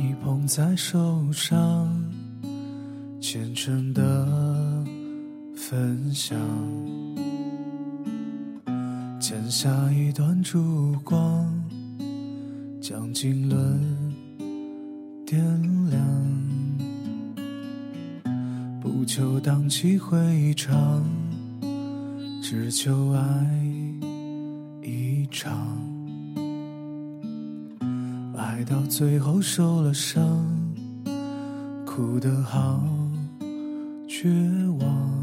你捧在手上，虔诚的分享，剪下一段烛光，将经纶点亮，不求荡气回肠，只求爱一场。爱到最后受了伤，哭得好绝望。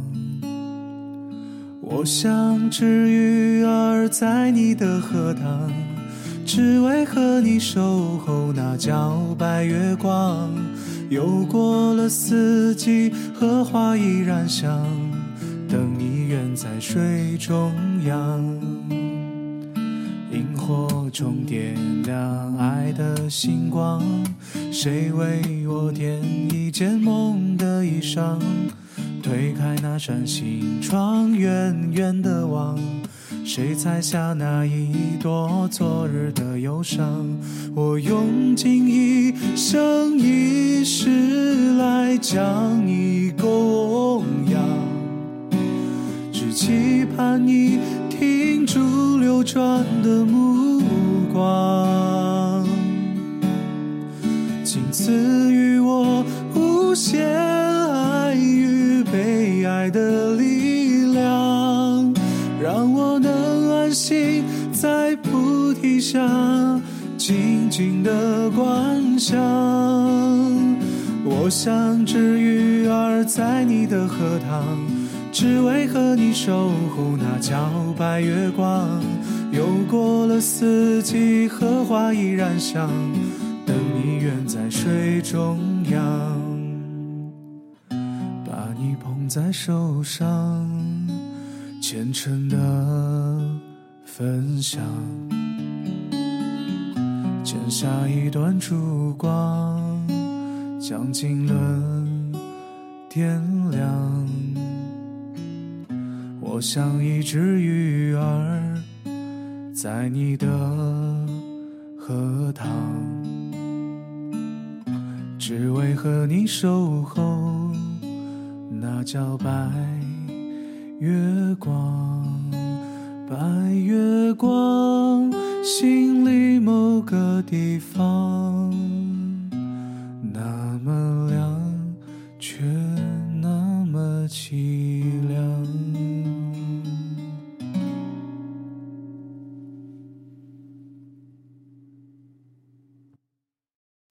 我像只鱼儿在你的荷塘，只为和你守候那皎白月光。又过了四季，荷花依然香，等你远在水中央。火虫点亮爱的星光，谁为我添一件梦的衣裳？推开那扇心窗，远远的望，谁采下那一朵昨日的忧伤？我用尽一生一世来将你供养，只期盼你。停住流转的目光，请赐予我无限爱与被爱的力量，让我能安心在菩提下静静的观想。我像只鱼儿在你的荷塘。只为和你守候那皎白月光，又过了四季，荷花依然香，等你远在水中央，把你捧在手上，虔诚的分享，剪下一段烛光，将经纶点亮。我像一只鱼儿在你的荷塘只为和你守候那皎白月光白月光心里某个地方那么亮却那么凄